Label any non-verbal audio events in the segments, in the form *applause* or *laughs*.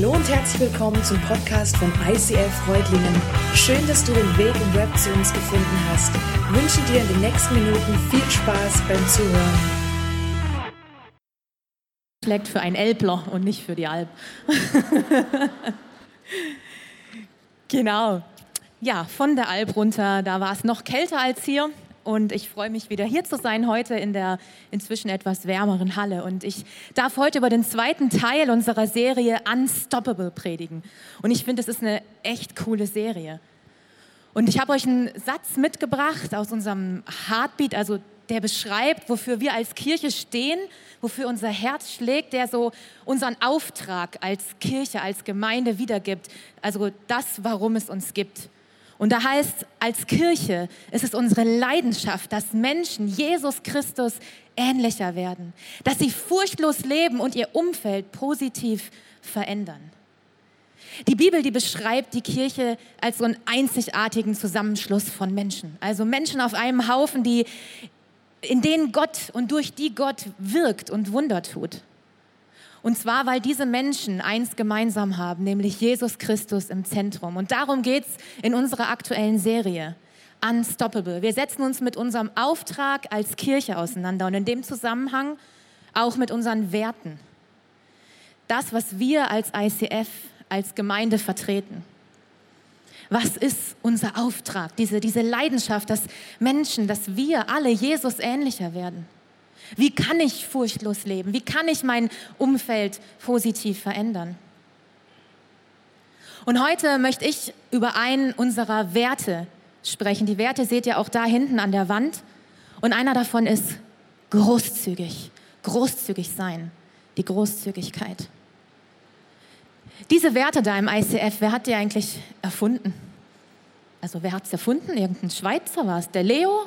Hallo und herzlich willkommen zum Podcast von ICF Freudlingen. Schön, dass du den Weg im Web zu uns gefunden hast. Ich wünsche dir in den nächsten Minuten viel Spaß beim Zuhören. Schlägt für ein Elbler und nicht für die Alp. *laughs* genau. Ja, von der Alp runter, da war es noch kälter als hier und ich freue mich wieder hier zu sein heute in der inzwischen etwas wärmeren Halle. Und ich darf heute über den zweiten Teil unserer Serie Unstoppable predigen. Und ich finde, es ist eine echt coole Serie. Und ich habe euch einen Satz mitgebracht aus unserem Heartbeat, also der beschreibt, wofür wir als Kirche stehen, wofür unser Herz schlägt, der so unseren Auftrag als Kirche, als Gemeinde wiedergibt. Also das, warum es uns gibt. Und da heißt, als Kirche ist es unsere Leidenschaft, dass Menschen Jesus Christus ähnlicher werden, dass sie furchtlos leben und ihr Umfeld positiv verändern. Die Bibel, die beschreibt die Kirche als so einen einzigartigen Zusammenschluss von Menschen. Also Menschen auf einem Haufen, die, in denen Gott und durch die Gott wirkt und Wunder tut. Und zwar, weil diese Menschen eins gemeinsam haben, nämlich Jesus Christus im Zentrum. Und darum geht es in unserer aktuellen Serie. Unstoppable. Wir setzen uns mit unserem Auftrag als Kirche auseinander und in dem Zusammenhang auch mit unseren Werten. Das, was wir als ICF, als Gemeinde vertreten. Was ist unser Auftrag? Diese, diese Leidenschaft, dass Menschen, dass wir alle Jesus ähnlicher werden. Wie kann ich furchtlos leben? Wie kann ich mein Umfeld positiv verändern? Und heute möchte ich über einen unserer Werte sprechen. Die Werte seht ihr auch da hinten an der Wand. Und einer davon ist großzügig. Großzügig sein. Die Großzügigkeit. Diese Werte da im ICF, wer hat die eigentlich erfunden? Also wer hat es erfunden? Irgendein Schweizer war es? Der Leo?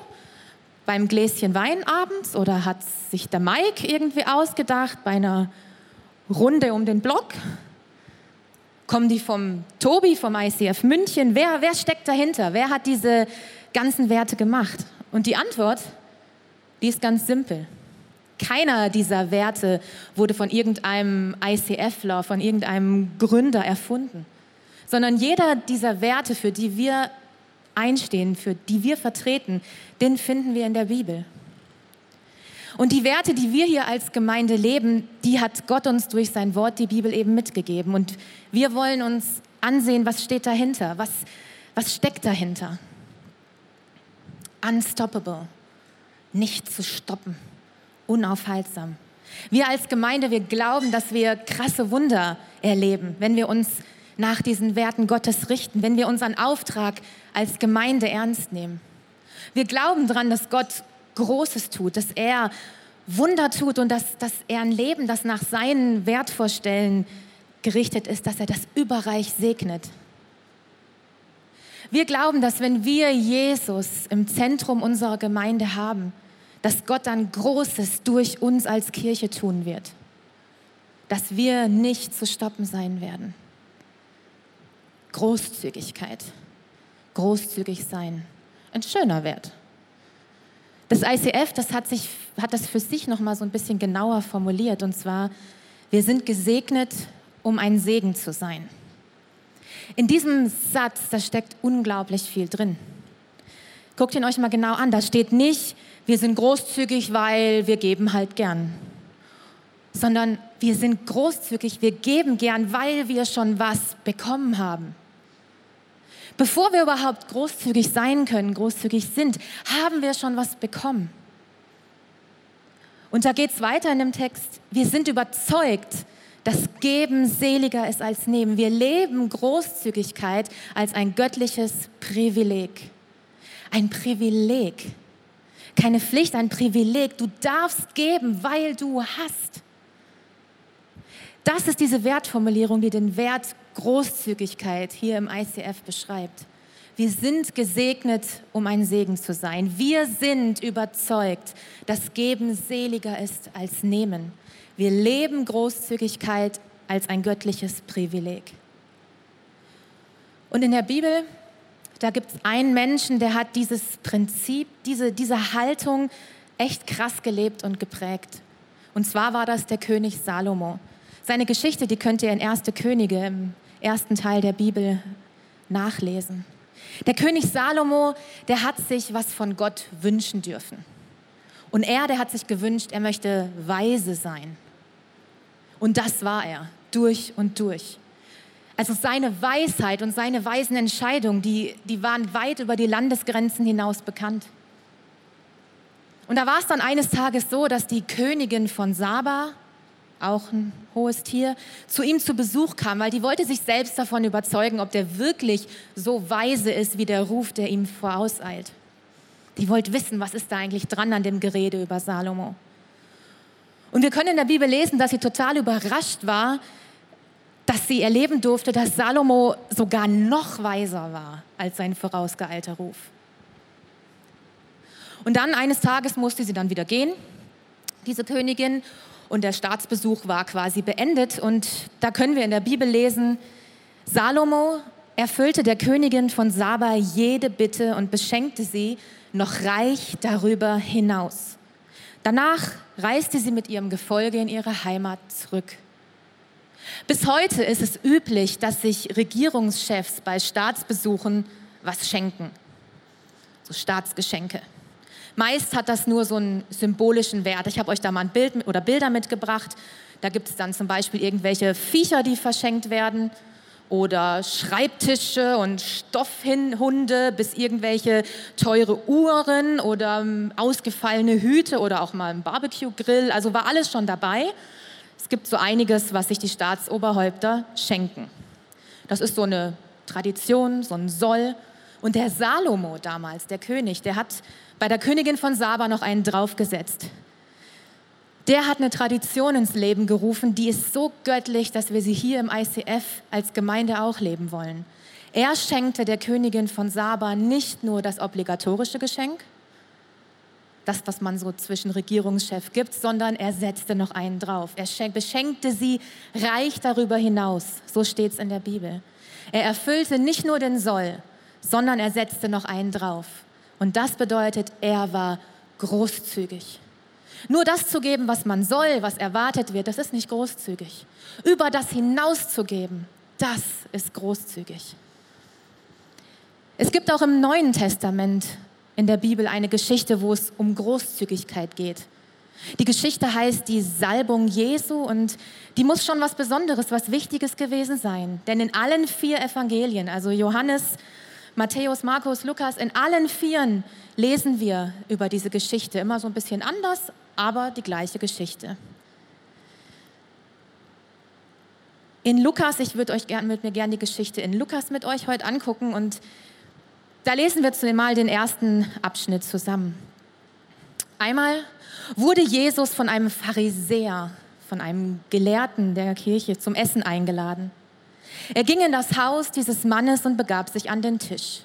Beim Gläschen Wein abends oder hat sich der Mike irgendwie ausgedacht bei einer Runde um den Block? Kommen die vom Tobi, vom ICF München? Wer, wer steckt dahinter? Wer hat diese ganzen Werte gemacht? Und die Antwort, die ist ganz simpel. Keiner dieser Werte wurde von irgendeinem ICFler, von irgendeinem Gründer erfunden, sondern jeder dieser Werte, für die wir einstehen, für die wir vertreten, den finden wir in der Bibel. Und die Werte, die wir hier als Gemeinde leben, die hat Gott uns durch sein Wort, die Bibel eben mitgegeben. Und wir wollen uns ansehen, was steht dahinter, was, was steckt dahinter. Unstoppable, nicht zu stoppen, unaufhaltsam. Wir als Gemeinde, wir glauben, dass wir krasse Wunder erleben, wenn wir uns nach diesen Werten Gottes richten, wenn wir unseren Auftrag als Gemeinde ernst nehmen. Wir glauben daran, dass Gott Großes tut, dass er Wunder tut und dass, dass er ein Leben, das nach seinen Wertvorstellen gerichtet ist, dass er das überreich segnet. Wir glauben, dass wenn wir Jesus im Zentrum unserer Gemeinde haben, dass Gott dann Großes durch uns als Kirche tun wird. Dass wir nicht zu stoppen sein werden. Großzügigkeit großzügig sein. Ein schöner Wert. Das ICF, das hat, sich, hat das für sich noch mal so ein bisschen genauer formuliert. Und zwar, wir sind gesegnet, um ein Segen zu sein. In diesem Satz, da steckt unglaublich viel drin. Guckt ihn euch mal genau an. Da steht nicht, wir sind großzügig, weil wir geben halt gern. Sondern wir sind großzügig, wir geben gern, weil wir schon was bekommen haben. Bevor wir überhaupt großzügig sein können, großzügig sind, haben wir schon was bekommen. Und da geht es weiter in dem Text. Wir sind überzeugt, dass Geben seliger ist als Nehmen. Wir leben Großzügigkeit als ein göttliches Privileg. Ein Privileg. Keine Pflicht, ein Privileg. Du darfst geben, weil du hast. Das ist diese Wertformulierung, die den Wert Großzügigkeit hier im ICF beschreibt. Wir sind gesegnet, um ein Segen zu sein. Wir sind überzeugt, dass Geben seliger ist als Nehmen. Wir leben Großzügigkeit als ein göttliches Privileg. Und in der Bibel, da gibt es einen Menschen, der hat dieses Prinzip, diese, diese Haltung echt krass gelebt und geprägt. Und zwar war das der König Salomo. Seine Geschichte, die könnt ihr in 1. Könige im ersten Teil der Bibel nachlesen. Der König Salomo, der hat sich was von Gott wünschen dürfen. Und er, der hat sich gewünscht, er möchte weise sein. Und das war er, durch und durch. Also seine Weisheit und seine weisen Entscheidungen, die, die waren weit über die Landesgrenzen hinaus bekannt. Und da war es dann eines Tages so, dass die Königin von Saba, auch ein hohes Tier, zu ihm zu Besuch kam, weil die wollte sich selbst davon überzeugen, ob der wirklich so weise ist, wie der Ruf, der ihm vorauseilt. Die wollte wissen, was ist da eigentlich dran an dem Gerede über Salomo. Und wir können in der Bibel lesen, dass sie total überrascht war, dass sie erleben durfte, dass Salomo sogar noch weiser war als sein vorausgeeilter Ruf. Und dann eines Tages musste sie dann wieder gehen, diese Königin, und der Staatsbesuch war quasi beendet. Und da können wir in der Bibel lesen, Salomo erfüllte der Königin von Saba jede Bitte und beschenkte sie noch reich darüber hinaus. Danach reiste sie mit ihrem Gefolge in ihre Heimat zurück. Bis heute ist es üblich, dass sich Regierungschefs bei Staatsbesuchen was schenken, so Staatsgeschenke. Meist hat das nur so einen symbolischen Wert. Ich habe euch da mal ein Bild oder Bilder mitgebracht. Da gibt es dann zum Beispiel irgendwelche Viecher, die verschenkt werden oder Schreibtische und Stoffhunde bis irgendwelche teure Uhren oder ähm, ausgefallene Hüte oder auch mal ein Barbecue-Grill. Also war alles schon dabei. Es gibt so einiges, was sich die Staatsoberhäupter schenken. Das ist so eine Tradition, so ein Soll. Und der Salomo damals, der König, der hat bei der Königin von Saba noch einen draufgesetzt. Der hat eine Tradition ins Leben gerufen, die ist so göttlich, dass wir sie hier im ICF als Gemeinde auch leben wollen. Er schenkte der Königin von Saba nicht nur das obligatorische Geschenk, das, was man so zwischen Regierungschef gibt, sondern er setzte noch einen drauf. Er beschenkte sie reich darüber hinaus. So steht es in der Bibel. Er erfüllte nicht nur den Soll, sondern er setzte noch einen drauf. Und das bedeutet, er war großzügig. Nur das zu geben, was man soll, was erwartet wird, das ist nicht großzügig. Über das hinauszugeben, das ist großzügig. Es gibt auch im Neuen Testament in der Bibel eine Geschichte, wo es um Großzügigkeit geht. Die Geschichte heißt die Salbung Jesu und die muss schon was Besonderes, was Wichtiges gewesen sein. Denn in allen vier Evangelien, also Johannes, Matthäus, Markus, Lukas, in allen vieren lesen wir über diese Geschichte. Immer so ein bisschen anders, aber die gleiche Geschichte. In Lukas, ich würde euch gern, mit mir gerne die Geschichte in Lukas mit euch heute angucken und da lesen wir zumal den ersten Abschnitt zusammen. Einmal wurde Jesus von einem Pharisäer, von einem Gelehrten der Kirche zum Essen eingeladen. Er ging in das Haus dieses Mannes und begab sich an den Tisch.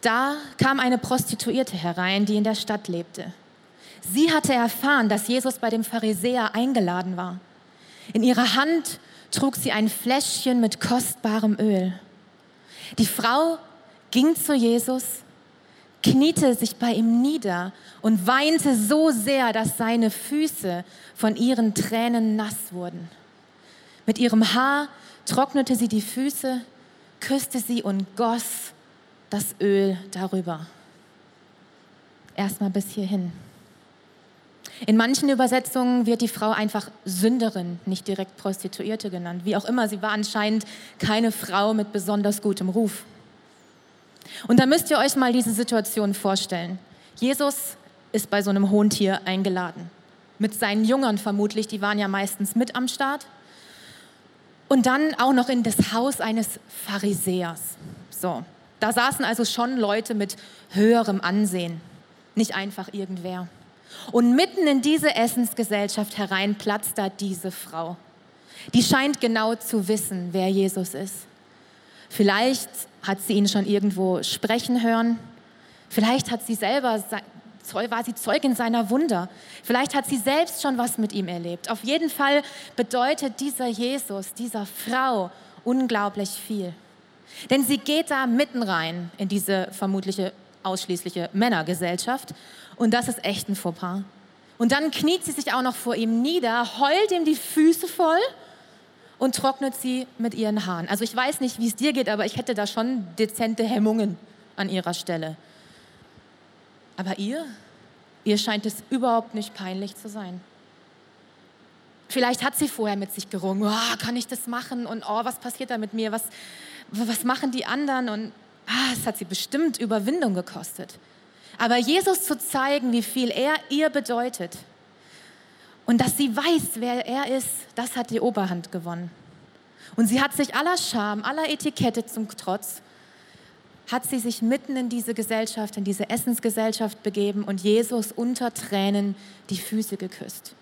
Da kam eine Prostituierte herein, die in der Stadt lebte. Sie hatte erfahren, dass Jesus bei dem Pharisäer eingeladen war. In ihrer Hand trug sie ein Fläschchen mit kostbarem Öl. Die Frau ging zu Jesus, kniete sich bei ihm nieder und weinte so sehr, dass seine Füße von ihren Tränen nass wurden. Mit ihrem Haar trocknete sie die Füße, küsste sie und goss das Öl darüber. Erstmal bis hierhin. In manchen Übersetzungen wird die Frau einfach Sünderin, nicht direkt Prostituierte genannt. Wie auch immer, sie war anscheinend keine Frau mit besonders gutem Ruf. Und da müsst ihr euch mal diese Situation vorstellen. Jesus ist bei so einem hohen Tier eingeladen. Mit seinen Jüngern vermutlich, die waren ja meistens mit am Start. Und dann auch noch in das Haus eines Pharisäers. So, da saßen also schon Leute mit höherem Ansehen, nicht einfach irgendwer. Und mitten in diese Essensgesellschaft herein platzt da diese Frau. Die scheint genau zu wissen, wer Jesus ist. Vielleicht hat sie ihn schon irgendwo sprechen hören. Vielleicht hat sie selber, war sie Zeugin seiner Wunder. Vielleicht hat sie selbst schon was mit ihm erlebt. Auf jeden Fall bedeutet dieser Jesus, dieser Frau unglaublich viel. Denn sie geht da mitten rein in diese vermutliche ausschließliche Männergesellschaft und das ist echt ein Fauxpas. Und dann kniet sie sich auch noch vor ihm nieder, heult ihm die Füße voll und trocknet sie mit ihren Haaren. Also ich weiß nicht, wie es dir geht, aber ich hätte da schon dezente Hemmungen an ihrer Stelle. Aber ihr, ihr scheint es überhaupt nicht peinlich zu sein. Vielleicht hat sie vorher mit sich gerungen, oh, kann ich das machen und oh, was passiert da mit mir, was, was machen die anderen und ah, es hat sie bestimmt Überwindung gekostet. Aber Jesus zu zeigen, wie viel er ihr bedeutet und dass sie weiß, wer er ist, das hat die Oberhand gewonnen. Und sie hat sich aller Scham, aller Etikette zum Trotz hat sie sich mitten in diese Gesellschaft, in diese Essensgesellschaft begeben und Jesus unter Tränen die Füße geküsst,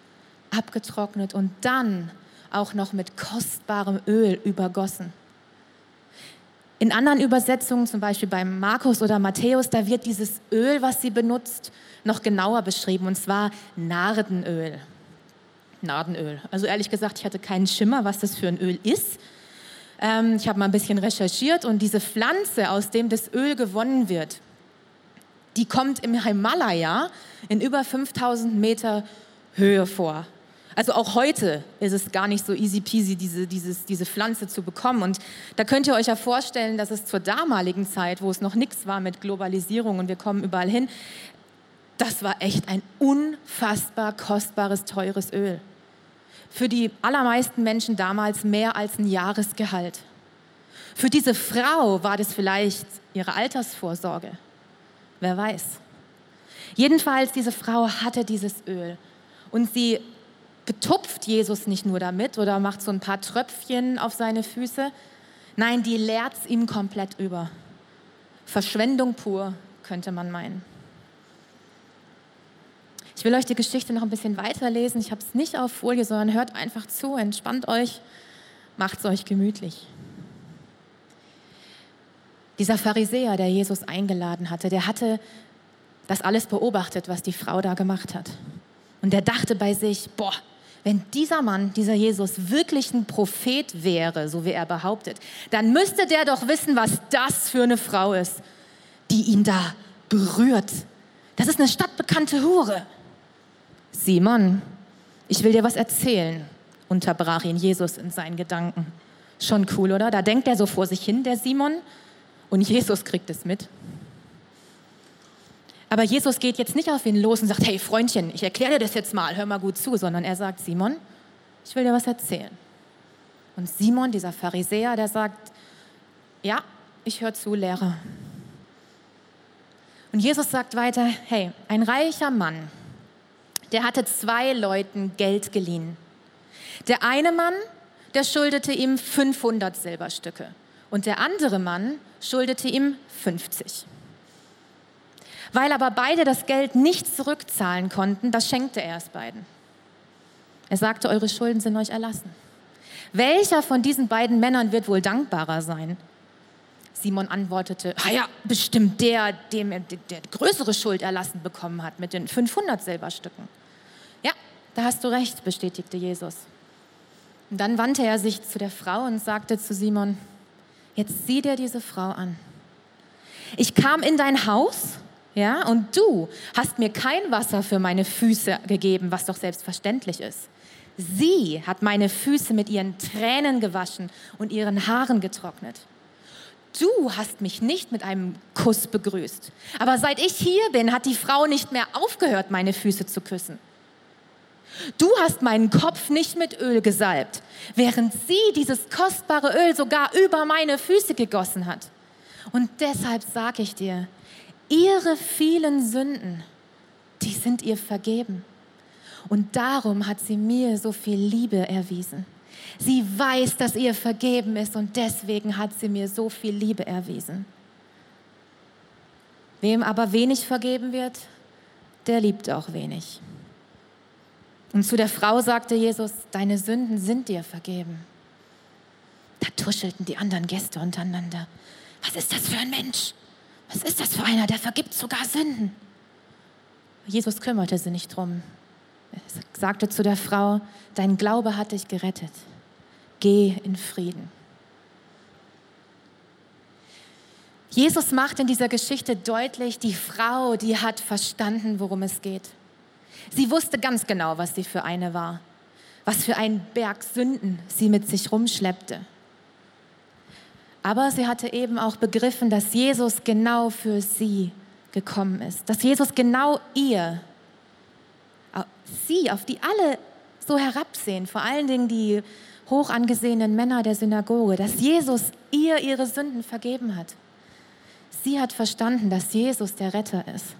abgetrocknet und dann auch noch mit kostbarem Öl übergossen. In anderen Übersetzungen, zum Beispiel beim Markus oder Matthäus, da wird dieses Öl, was sie benutzt, noch genauer beschrieben, und zwar Nardenöl. Nardenöl. Also ehrlich gesagt, ich hatte keinen Schimmer, was das für ein Öl ist. Ähm, ich habe mal ein bisschen recherchiert und diese Pflanze, aus dem das Öl gewonnen wird, die kommt im Himalaya in über 5000 Meter Höhe vor. Also auch heute ist es gar nicht so easy peasy, diese, dieses, diese Pflanze zu bekommen. Und da könnt ihr euch ja vorstellen, dass es zur damaligen Zeit, wo es noch nichts war mit Globalisierung und wir kommen überall hin, das war echt ein unfassbar kostbares, teures Öl für die allermeisten Menschen damals mehr als ein Jahresgehalt. Für diese Frau war das vielleicht ihre Altersvorsorge. Wer weiß. Jedenfalls, diese Frau hatte dieses Öl und sie betupft Jesus nicht nur damit oder macht so ein paar Tröpfchen auf seine Füße. Nein, die leert es ihm komplett über. Verschwendung pur, könnte man meinen. Ich will euch die Geschichte noch ein bisschen weiterlesen. Ich habe es nicht auf Folie, sondern hört einfach zu, entspannt euch, macht es euch gemütlich. Dieser Pharisäer, der Jesus eingeladen hatte, der hatte das alles beobachtet, was die Frau da gemacht hat. Und der dachte bei sich, boah, wenn dieser Mann, dieser Jesus wirklich ein Prophet wäre, so wie er behauptet, dann müsste der doch wissen, was das für eine Frau ist, die ihn da berührt. Das ist eine stadtbekannte Hure. Simon, ich will dir was erzählen, unterbrach ihn Jesus in seinen Gedanken. Schon cool, oder? Da denkt er so vor sich hin, der Simon, und Jesus kriegt es mit. Aber Jesus geht jetzt nicht auf ihn los und sagt, hey Freundchen, ich erkläre dir das jetzt mal, hör mal gut zu, sondern er sagt, Simon, ich will dir was erzählen. Und Simon, dieser Pharisäer, der sagt, ja, ich höre zu, Lehrer. Und Jesus sagt weiter, hey, ein reicher Mann, der hatte zwei Leuten Geld geliehen. Der eine Mann, der schuldete ihm 500 Silberstücke und der andere Mann schuldete ihm 50. Weil aber beide das Geld nicht zurückzahlen konnten, das schenkte er es beiden. Er sagte, eure Schulden sind euch erlassen. Welcher von diesen beiden Männern wird wohl dankbarer sein? Simon antwortete, ah ja, bestimmt der, dem er der größere Schuld erlassen bekommen hat mit den 500 Silberstücken. Da hast du recht, bestätigte Jesus. Und dann wandte er sich zu der Frau und sagte zu Simon, jetzt sieh dir diese Frau an. Ich kam in dein Haus, ja, und du hast mir kein Wasser für meine Füße gegeben, was doch selbstverständlich ist. Sie hat meine Füße mit ihren Tränen gewaschen und ihren Haaren getrocknet. Du hast mich nicht mit einem Kuss begrüßt. Aber seit ich hier bin, hat die Frau nicht mehr aufgehört, meine Füße zu küssen. Du hast meinen Kopf nicht mit Öl gesalbt, während sie dieses kostbare Öl sogar über meine Füße gegossen hat. Und deshalb sage ich dir, ihre vielen Sünden, die sind ihr vergeben. Und darum hat sie mir so viel Liebe erwiesen. Sie weiß, dass ihr vergeben ist und deswegen hat sie mir so viel Liebe erwiesen. Wem aber wenig vergeben wird, der liebt auch wenig. Und zu der Frau sagte Jesus, deine Sünden sind dir vergeben. Da tuschelten die anderen Gäste untereinander. Was ist das für ein Mensch? Was ist das für einer, der vergibt sogar Sünden? Jesus kümmerte sich nicht drum. Er sagte zu der Frau, dein Glaube hat dich gerettet. Geh in Frieden. Jesus macht in dieser Geschichte deutlich, die Frau, die hat verstanden, worum es geht. Sie wusste ganz genau, was sie für eine war. was für ein Berg Sünden sie mit sich rumschleppte. Aber sie hatte eben auch begriffen, dass Jesus genau für sie gekommen ist, dass Jesus genau ihr, sie, auf die alle so herabsehen, vor allen Dingen die hoch angesehenen Männer der Synagoge, dass Jesus ihr ihre Sünden vergeben hat. Sie hat verstanden, dass Jesus der Retter ist.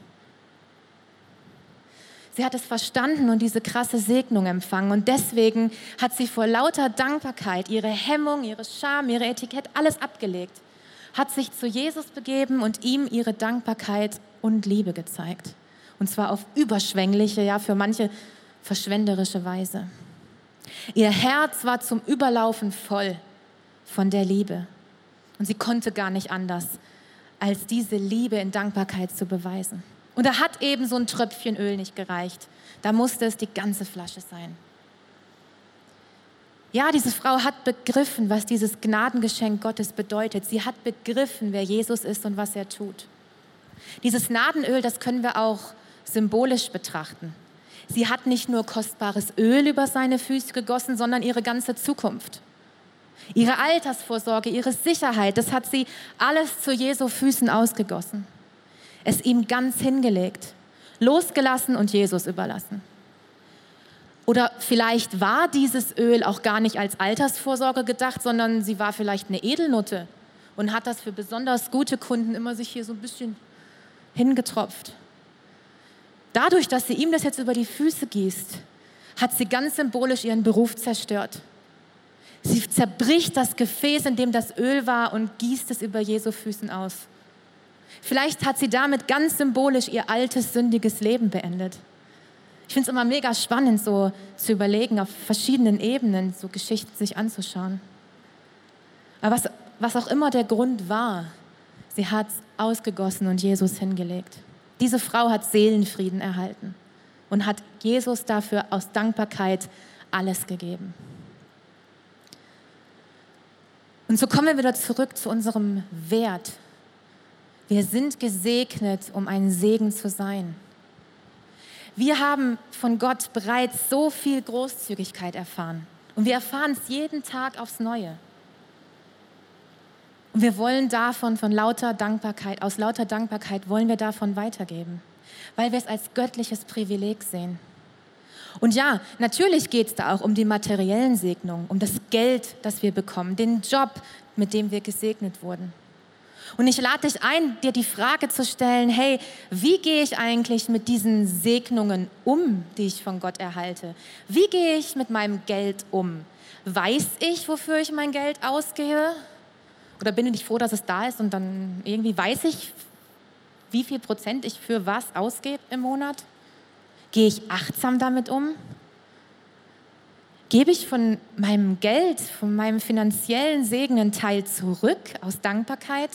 Sie hat es verstanden und diese krasse Segnung empfangen. Und deswegen hat sie vor lauter Dankbarkeit ihre Hemmung, ihre Scham, ihre Etikett, alles abgelegt. Hat sich zu Jesus begeben und ihm ihre Dankbarkeit und Liebe gezeigt. Und zwar auf überschwängliche, ja, für manche verschwenderische Weise. Ihr Herz war zum Überlaufen voll von der Liebe. Und sie konnte gar nicht anders, als diese Liebe in Dankbarkeit zu beweisen. Und da hat eben so ein Tröpfchen Öl nicht gereicht. Da musste es die ganze Flasche sein. Ja, diese Frau hat begriffen, was dieses Gnadengeschenk Gottes bedeutet. Sie hat begriffen, wer Jesus ist und was er tut. Dieses Nadenöl, das können wir auch symbolisch betrachten. Sie hat nicht nur kostbares Öl über seine Füße gegossen, sondern ihre ganze Zukunft. Ihre Altersvorsorge, ihre Sicherheit, das hat sie alles zu Jesu Füßen ausgegossen es ihm ganz hingelegt, losgelassen und Jesus überlassen. Oder vielleicht war dieses Öl auch gar nicht als Altersvorsorge gedacht, sondern sie war vielleicht eine Edelnutte und hat das für besonders gute Kunden immer sich hier so ein bisschen hingetropft. Dadurch, dass sie ihm das jetzt über die Füße gießt, hat sie ganz symbolisch ihren Beruf zerstört. Sie zerbricht das Gefäß, in dem das Öl war und gießt es über Jesu Füßen aus. Vielleicht hat sie damit ganz symbolisch ihr altes, sündiges Leben beendet. Ich finde es immer mega spannend, so zu überlegen, auf verschiedenen Ebenen so Geschichten sich anzuschauen. Aber was, was auch immer der Grund war, sie hat es ausgegossen und Jesus hingelegt. Diese Frau hat Seelenfrieden erhalten und hat Jesus dafür aus Dankbarkeit alles gegeben. Und so kommen wir wieder zurück zu unserem Wert, wir sind gesegnet, um ein Segen zu sein. Wir haben von Gott bereits so viel Großzügigkeit erfahren. Und wir erfahren es jeden Tag aufs Neue. Und wir wollen davon, von lauter Dankbarkeit, aus lauter Dankbarkeit wollen wir davon weitergeben, weil wir es als göttliches Privileg sehen. Und ja, natürlich geht es da auch um die materiellen Segnungen, um das Geld, das wir bekommen, den Job, mit dem wir gesegnet wurden. Und ich lade dich ein, dir die Frage zu stellen, hey, wie gehe ich eigentlich mit diesen Segnungen um, die ich von Gott erhalte? Wie gehe ich mit meinem Geld um? Weiß ich, wofür ich mein Geld ausgehe? Oder bin ich froh, dass es da ist und dann irgendwie weiß ich, wie viel Prozent ich für was ausgebe im Monat? Gehe ich achtsam damit um? Gebe ich von meinem Geld, von meinem finanziellen Segen einen Teil zurück aus Dankbarkeit?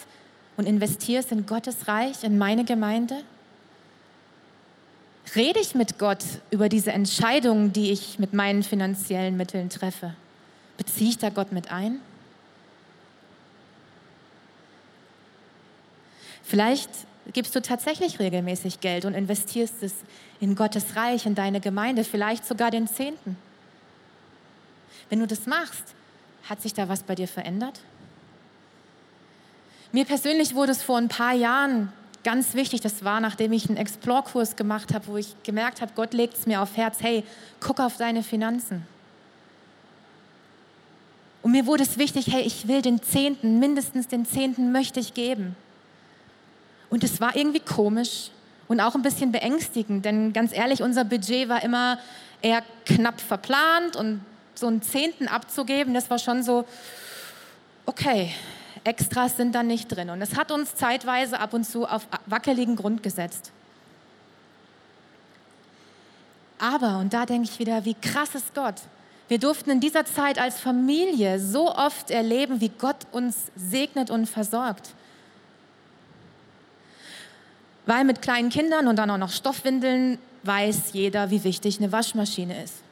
Und investierst in Gottes Reich, in meine Gemeinde? Rede ich mit Gott über diese Entscheidungen, die ich mit meinen finanziellen Mitteln treffe? Beziehe ich da Gott mit ein? Vielleicht gibst du tatsächlich regelmäßig Geld und investierst es in Gottes Reich, in deine Gemeinde, vielleicht sogar den Zehnten. Wenn du das machst, hat sich da was bei dir verändert? Mir persönlich wurde es vor ein paar Jahren ganz wichtig, das war, nachdem ich einen Explore-Kurs gemacht habe, wo ich gemerkt habe, Gott legt es mir auf Herz, hey, guck auf deine Finanzen. Und mir wurde es wichtig, hey, ich will den Zehnten, mindestens den Zehnten möchte ich geben. Und es war irgendwie komisch und auch ein bisschen beängstigend, denn ganz ehrlich, unser Budget war immer eher knapp verplant und so einen Zehnten abzugeben, das war schon so, okay, Extras sind da nicht drin. Und es hat uns zeitweise ab und zu auf wackeligen Grund gesetzt. Aber, und da denke ich wieder, wie krass ist Gott. Wir durften in dieser Zeit als Familie so oft erleben, wie Gott uns segnet und versorgt. Weil mit kleinen Kindern und dann auch noch Stoffwindeln weiß jeder, wie wichtig eine Waschmaschine ist.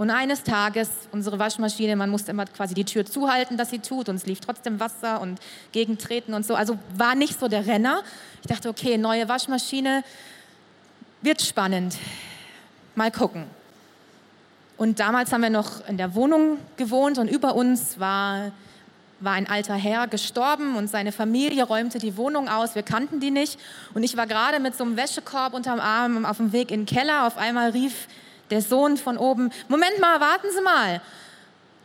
Und eines Tages, unsere Waschmaschine, man musste immer quasi die Tür zuhalten, dass sie tut, und es lief trotzdem Wasser und gegentreten und so. Also war nicht so der Renner. Ich dachte, okay, neue Waschmaschine wird spannend. Mal gucken. Und damals haben wir noch in der Wohnung gewohnt und über uns war, war ein alter Herr gestorben und seine Familie räumte die Wohnung aus. Wir kannten die nicht. Und ich war gerade mit so einem Wäschekorb unterm Arm auf dem Weg in den Keller. Auf einmal rief der Sohn von oben, Moment mal, warten Sie mal.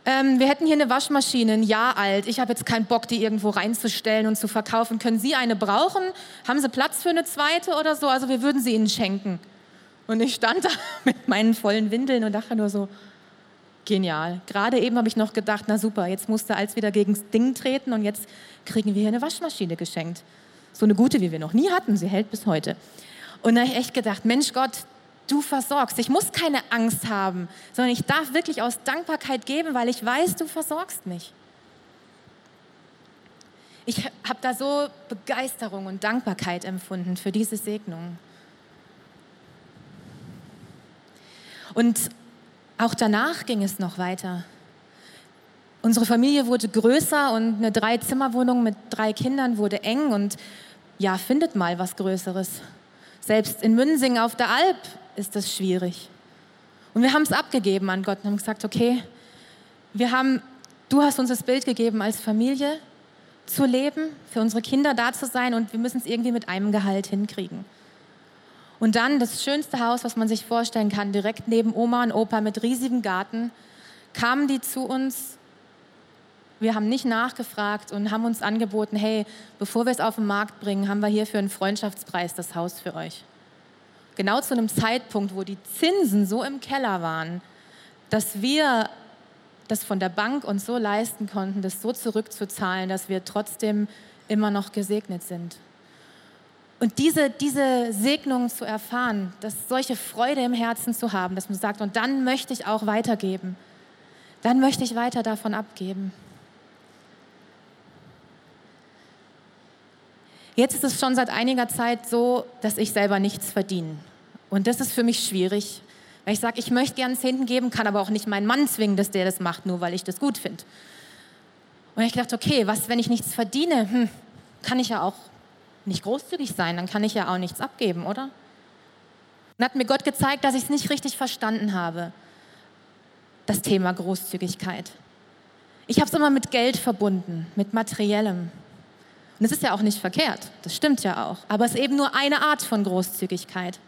Ähm, wir hätten hier eine Waschmaschine, ein Jahr alt. Ich habe jetzt keinen Bock, die irgendwo reinzustellen und zu verkaufen. Können Sie eine brauchen? Haben Sie Platz für eine zweite oder so? Also wir würden sie Ihnen schenken. Und ich stand da *laughs* mit meinen vollen Windeln und dachte nur so, genial. Gerade eben habe ich noch gedacht, na super, jetzt musste als wieder gegen das Ding treten und jetzt kriegen wir hier eine Waschmaschine geschenkt. So eine gute, wie wir noch nie hatten. Sie hält bis heute. Und da habe ich echt gedacht, Mensch Gott, du versorgst. Ich muss keine Angst haben, sondern ich darf wirklich aus Dankbarkeit geben, weil ich weiß, du versorgst mich. Ich habe da so Begeisterung und Dankbarkeit empfunden für diese Segnung. Und auch danach ging es noch weiter. Unsere Familie wurde größer und eine Dreizimmerwohnung mit drei Kindern wurde eng und ja, findet mal was Größeres. Selbst in Münsing auf der Alp ist das schwierig. Und wir haben es abgegeben an Gott und haben gesagt, okay, wir haben, du hast uns das Bild gegeben, als Familie zu leben, für unsere Kinder da zu sein und wir müssen es irgendwie mit einem Gehalt hinkriegen. Und dann das schönste Haus, was man sich vorstellen kann, direkt neben Oma und Opa mit riesigem Garten, kamen die zu uns. Wir haben nicht nachgefragt und haben uns angeboten, hey, bevor wir es auf den Markt bringen, haben wir hier für einen Freundschaftspreis das Haus für euch. Genau zu einem Zeitpunkt, wo die Zinsen so im Keller waren, dass wir das von der Bank uns so leisten konnten, das so zurückzuzahlen, dass wir trotzdem immer noch gesegnet sind. Und diese, diese Segnung zu erfahren, dass solche Freude im Herzen zu haben, dass man sagt, und dann möchte ich auch weitergeben. Dann möchte ich weiter davon abgeben. Jetzt ist es schon seit einiger Zeit so, dass ich selber nichts verdiene. Und das ist für mich schwierig, weil ich sage, ich möchte gerne Zehnten geben, kann aber auch nicht meinen Mann zwingen, dass der das macht, nur weil ich das gut finde. Und ich dachte, okay, was, wenn ich nichts verdiene? Hm, kann ich ja auch nicht großzügig sein, dann kann ich ja auch nichts abgeben, oder? Und hat mir Gott gezeigt, dass ich es nicht richtig verstanden habe, das Thema Großzügigkeit. Ich habe es immer mit Geld verbunden, mit materiellem. Und es ist ja auch nicht verkehrt, das stimmt ja auch, aber es ist eben nur eine Art von Großzügigkeit.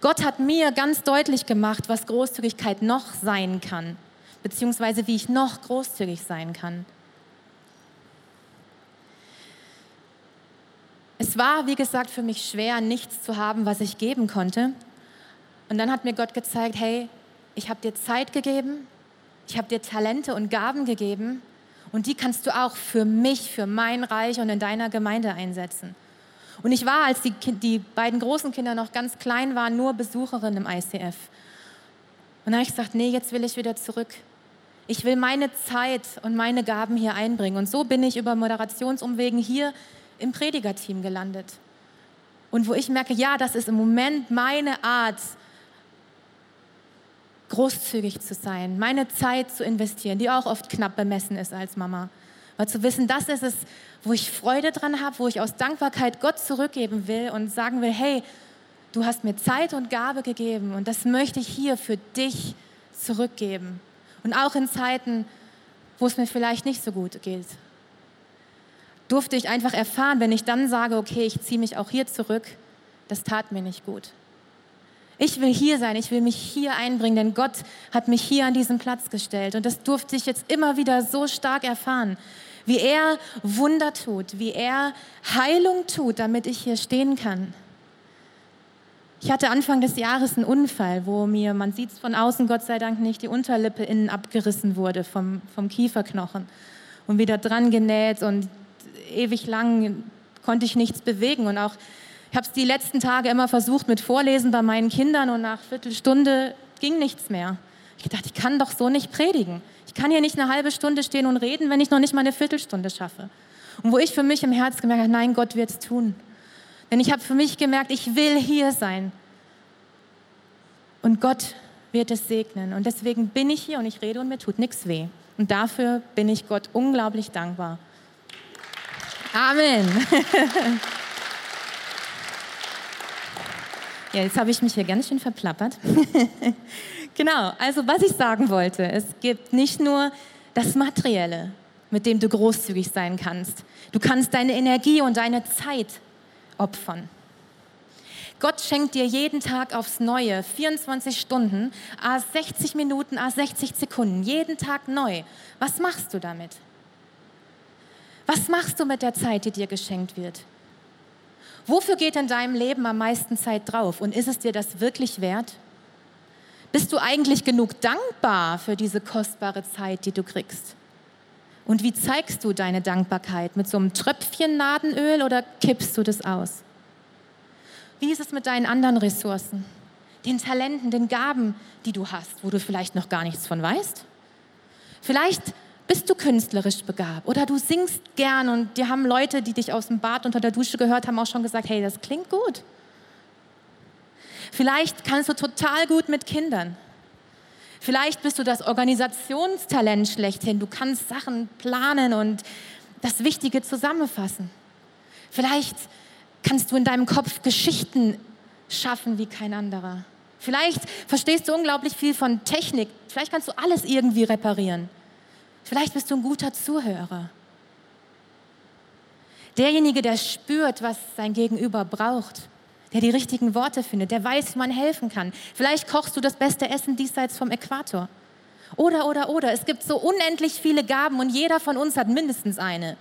Gott hat mir ganz deutlich gemacht, was Großzügigkeit noch sein kann, beziehungsweise wie ich noch großzügig sein kann. Es war, wie gesagt, für mich schwer, nichts zu haben, was ich geben konnte. Und dann hat mir Gott gezeigt, hey, ich habe dir Zeit gegeben, ich habe dir Talente und Gaben gegeben und die kannst du auch für mich, für mein Reich und in deiner Gemeinde einsetzen. Und ich war, als die, die beiden großen Kinder noch ganz klein waren, nur Besucherin im ICF. Und dann habe ich gesagt, nee, jetzt will ich wieder zurück. Ich will meine Zeit und meine Gaben hier einbringen. Und so bin ich über Moderationsumwegen hier im Predigerteam gelandet. Und wo ich merke, ja, das ist im Moment meine Art, großzügig zu sein, meine Zeit zu investieren, die auch oft knapp bemessen ist als Mama. Weil zu wissen, das ist es, wo ich Freude dran habe, wo ich aus Dankbarkeit Gott zurückgeben will und sagen will, hey, du hast mir Zeit und Gabe gegeben und das möchte ich hier für dich zurückgeben. Und auch in Zeiten, wo es mir vielleicht nicht so gut geht durfte ich einfach erfahren, wenn ich dann sage, okay, ich ziehe mich auch hier zurück, das tat mir nicht gut. Ich will hier sein, ich will mich hier einbringen, denn Gott hat mich hier an diesen Platz gestellt. Und das durfte ich jetzt immer wieder so stark erfahren, wie er Wunder tut, wie er Heilung tut, damit ich hier stehen kann. Ich hatte Anfang des Jahres einen Unfall, wo mir, man sieht es von außen Gott sei Dank nicht, die Unterlippe innen abgerissen wurde vom, vom Kieferknochen und wieder dran genäht und ewig lang konnte ich nichts bewegen und auch ich habe es die letzten Tage immer versucht mit Vorlesen bei meinen Kindern und nach Viertelstunde ging nichts mehr. Ich dachte, ich kann doch so nicht predigen. Ich kann hier nicht eine halbe Stunde stehen und reden, wenn ich noch nicht mal eine Viertelstunde schaffe. Und wo ich für mich im Herz gemerkt habe, nein, Gott wird es tun. Denn ich habe für mich gemerkt, ich will hier sein. Und Gott wird es segnen. Und deswegen bin ich hier und ich rede und mir tut nichts weh. Und dafür bin ich Gott unglaublich dankbar. Amen. *laughs* Ja, jetzt habe ich mich hier ganz schön verplappert. *laughs* Genau, also was ich sagen wollte, es gibt nicht nur das Materielle, mit dem du großzügig sein kannst. Du kannst deine Energie und deine Zeit opfern. Gott schenkt dir jeden Tag aufs Neue 24 Stunden, a 60 Minuten, a 60 Sekunden, jeden Tag neu. Was machst du damit? Was machst du mit der Zeit, die dir geschenkt wird? Wofür geht in deinem Leben am meisten Zeit drauf? Und ist es dir das wirklich wert? Bist du eigentlich genug dankbar für diese kostbare Zeit, die du kriegst? Und wie zeigst du deine Dankbarkeit? Mit so einem Tröpfchen Nadenöl oder kippst du das aus? Wie ist es mit deinen anderen Ressourcen, den Talenten, den Gaben, die du hast, wo du vielleicht noch gar nichts von weißt? Vielleicht bist du künstlerisch begabt oder du singst gern und dir haben Leute, die dich aus dem Bad unter der Dusche gehört haben, auch schon gesagt, hey, das klingt gut. Vielleicht kannst du total gut mit Kindern. Vielleicht bist du das Organisationstalent schlechthin. Du kannst Sachen planen und das Wichtige zusammenfassen. Vielleicht kannst du in deinem Kopf Geschichten schaffen wie kein anderer. Vielleicht verstehst du unglaublich viel von Technik. Vielleicht kannst du alles irgendwie reparieren. Vielleicht bist du ein guter Zuhörer. Derjenige, der spürt, was sein Gegenüber braucht, der die richtigen Worte findet, der weiß, wie man helfen kann. Vielleicht kochst du das beste Essen diesseits vom Äquator. Oder, oder, oder. Es gibt so unendlich viele Gaben und jeder von uns hat mindestens eine.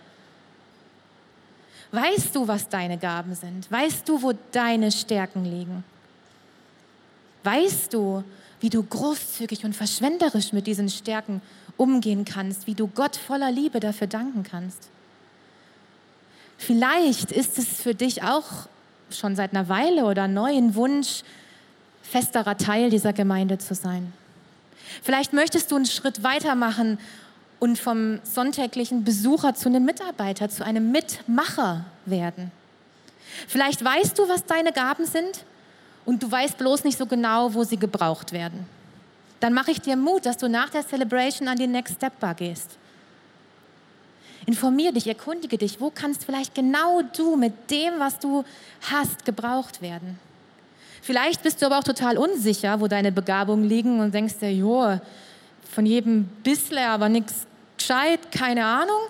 Weißt du, was deine Gaben sind? Weißt du, wo deine Stärken liegen? Weißt du, wie du großzügig und verschwenderisch mit diesen Stärken umgehen kannst, wie du Gott voller Liebe dafür danken kannst? Vielleicht ist es für dich auch schon seit einer Weile oder neuen Wunsch, festerer Teil dieser Gemeinde zu sein. Vielleicht möchtest du einen Schritt weitermachen und vom sonntäglichen Besucher zu einem Mitarbeiter, zu einem Mitmacher werden. Vielleicht weißt du, was deine Gaben sind und du weißt bloß nicht so genau, wo sie gebraucht werden. Dann mache ich dir Mut, dass du nach der Celebration an die Next Step Bar gehst. Informier dich, erkundige dich, wo kannst vielleicht genau du mit dem, was du hast, gebraucht werden. Vielleicht bist du aber auch total unsicher, wo deine Begabungen liegen und denkst dir, jo, von jedem bisschen, aber nichts gescheit, keine Ahnung.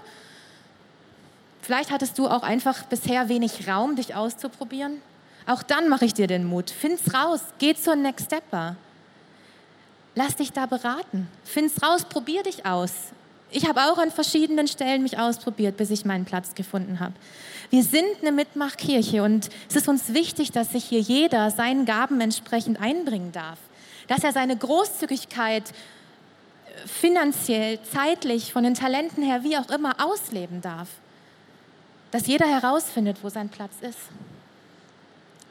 Vielleicht hattest du auch einfach bisher wenig Raum, dich auszuprobieren. Auch dann mache ich dir den Mut. Find's raus, geh zur Next Stepper. Lass dich da beraten. Find's raus, probier dich aus. Ich habe auch an verschiedenen Stellen mich ausprobiert, bis ich meinen Platz gefunden habe. Wir sind eine Mitmachkirche und es ist uns wichtig, dass sich hier jeder seinen Gaben entsprechend einbringen darf. Dass er seine Großzügigkeit finanziell, zeitlich, von den Talenten her, wie auch immer, ausleben darf. Dass jeder herausfindet, wo sein Platz ist.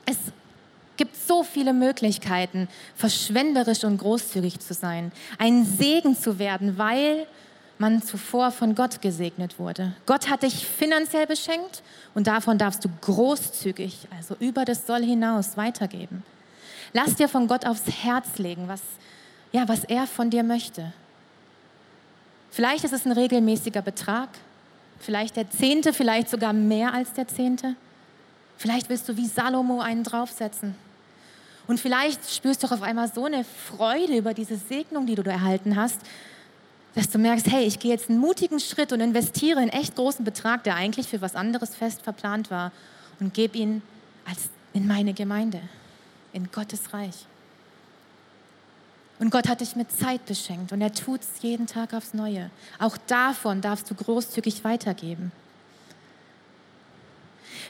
Es gibt so viele Möglichkeiten, verschwenderisch und großzügig zu sein, ein Segen zu werden, weil man zuvor von Gott gesegnet wurde. Gott hat dich finanziell beschenkt und davon darfst du großzügig, also über das Soll hinaus, weitergeben. Lass dir von Gott aufs Herz legen, was, ja, was er von dir möchte. Vielleicht ist es ein regelmäßiger Betrag, vielleicht der Zehnte, vielleicht sogar mehr als der Zehnte. Vielleicht willst du wie Salomo einen draufsetzen. Und vielleicht spürst du auf einmal so eine Freude über diese Segnung, die du erhalten hast, dass du merkst, hey, ich gehe jetzt einen mutigen Schritt und investiere einen echt großen Betrag, der eigentlich für was anderes fest verplant war, und gebe ihn als in meine Gemeinde, in Gottes Reich. Und Gott hat dich mit Zeit beschenkt und er tut es jeden Tag aufs Neue. Auch davon darfst du großzügig weitergeben.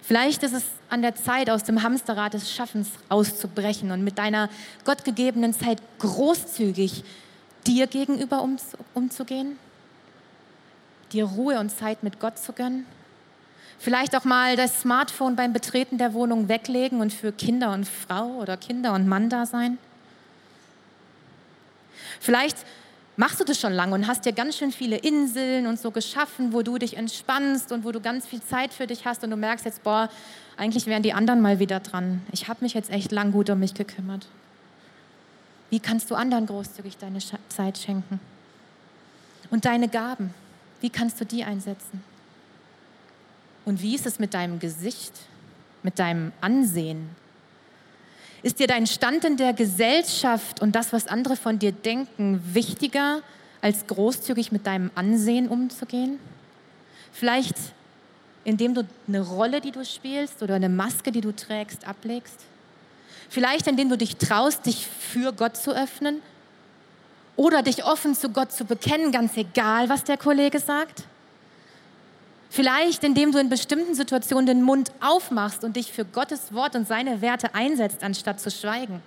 Vielleicht ist es an der Zeit, aus dem Hamsterrad des Schaffens auszubrechen und mit deiner gottgegebenen Zeit großzügig dir gegenüber umzugehen, dir Ruhe und Zeit mit Gott zu gönnen. Vielleicht auch mal das Smartphone beim Betreten der Wohnung weglegen und für Kinder und Frau oder Kinder und Mann da sein. Vielleicht machst du das schon lange und hast dir ganz schön viele Inseln und so geschaffen, wo du dich entspannst und wo du ganz viel Zeit für dich hast und du merkst jetzt, boah, eigentlich wären die anderen mal wieder dran. Ich habe mich jetzt echt lang gut um mich gekümmert. Wie kannst du anderen großzügig deine Zeit schenken? Und deine Gaben, wie kannst du die einsetzen? Und wie ist es mit deinem Gesicht, mit deinem Ansehen? Ist dir dein Stand in der Gesellschaft und das, was andere von dir denken, wichtiger, als großzügig mit deinem Ansehen umzugehen? Vielleicht indem du eine Rolle, die du spielst oder eine Maske, die du trägst, ablegst? Vielleicht indem du dich traust, dich für Gott zu öffnen oder dich offen zu Gott zu bekennen, ganz egal, was der Kollege sagt? Vielleicht indem du in bestimmten Situationen den Mund aufmachst und dich für Gottes Wort und seine Werte einsetzt, anstatt zu schweigen.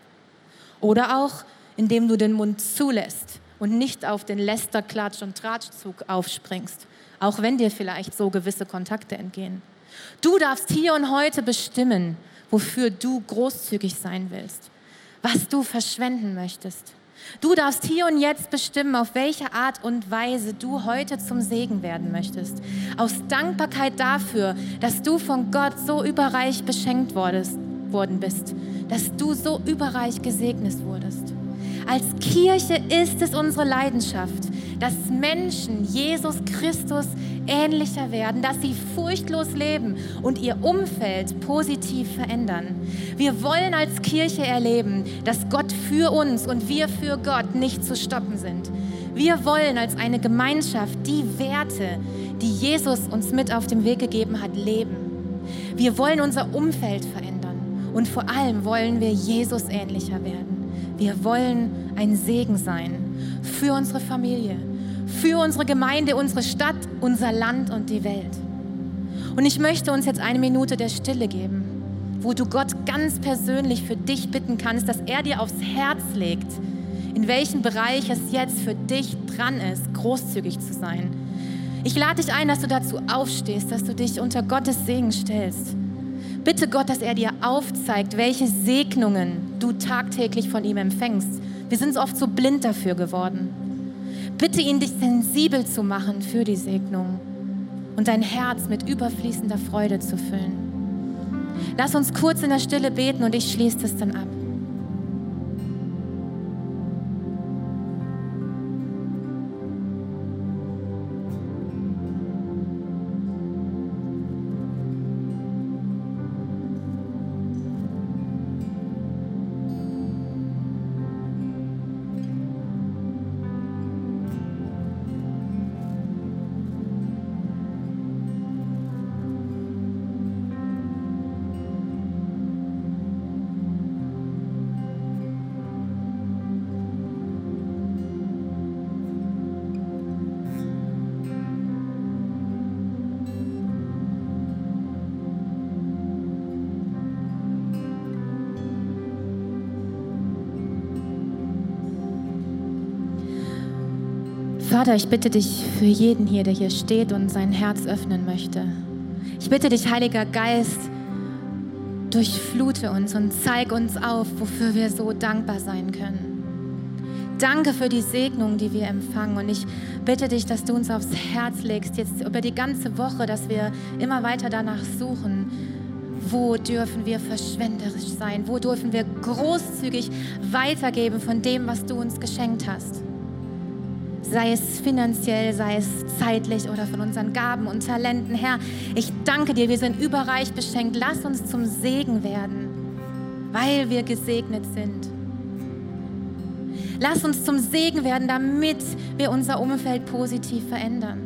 Oder auch indem du den Mund zulässt und nicht auf den Läster, Klatsch und Tratschzug aufspringst auch wenn dir vielleicht so gewisse Kontakte entgehen. Du darfst hier und heute bestimmen, wofür du großzügig sein willst, was du verschwenden möchtest. Du darfst hier und jetzt bestimmen, auf welche Art und Weise du heute zum Segen werden möchtest. Aus Dankbarkeit dafür, dass du von Gott so überreich beschenkt wurdest, worden bist, dass du so überreich gesegnet wurdest. Als Kirche ist es unsere Leidenschaft, dass Menschen Jesus Christus ähnlicher werden, dass sie furchtlos leben und ihr Umfeld positiv verändern. Wir wollen als Kirche erleben, dass Gott für uns und wir für Gott nicht zu stoppen sind. Wir wollen als eine Gemeinschaft die Werte, die Jesus uns mit auf den Weg gegeben hat, leben. Wir wollen unser Umfeld verändern und vor allem wollen wir Jesus ähnlicher werden. Wir wollen ein Segen sein für unsere Familie, für unsere Gemeinde, unsere Stadt, unser Land und die Welt. Und ich möchte uns jetzt eine Minute der Stille geben, wo du Gott ganz persönlich für dich bitten kannst, dass er dir aufs Herz legt, in welchem Bereich es jetzt für dich dran ist, großzügig zu sein. Ich lade dich ein, dass du dazu aufstehst, dass du dich unter Gottes Segen stellst. Bitte Gott, dass er dir aufzeigt, welche Segnungen du tagtäglich von ihm empfängst. Wir sind oft so blind dafür geworden. Bitte ihn, dich sensibel zu machen für die Segnung und dein Herz mit überfließender Freude zu füllen. Lass uns kurz in der Stille beten und ich schließe es dann ab. Vater, ich bitte dich für jeden hier, der hier steht und sein Herz öffnen möchte. Ich bitte dich, Heiliger Geist, durchflute uns und zeig uns auf, wofür wir so dankbar sein können. Danke für die Segnung, die wir empfangen. Und ich bitte dich, dass du uns aufs Herz legst, jetzt über die ganze Woche, dass wir immer weiter danach suchen, wo dürfen wir verschwenderisch sein, wo dürfen wir großzügig weitergeben von dem, was du uns geschenkt hast sei es finanziell, sei es zeitlich oder von unseren Gaben und Talenten. Herr, ich danke dir, wir sind überreich beschenkt. Lass uns zum Segen werden, weil wir gesegnet sind. Lass uns zum Segen werden, damit wir unser Umfeld positiv verändern.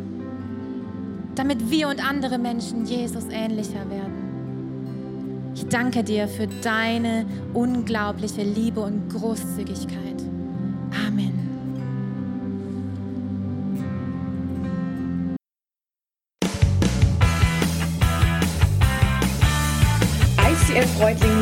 Damit wir und andere Menschen Jesus ähnlicher werden. Ich danke dir für deine unglaubliche Liebe und Großzügigkeit.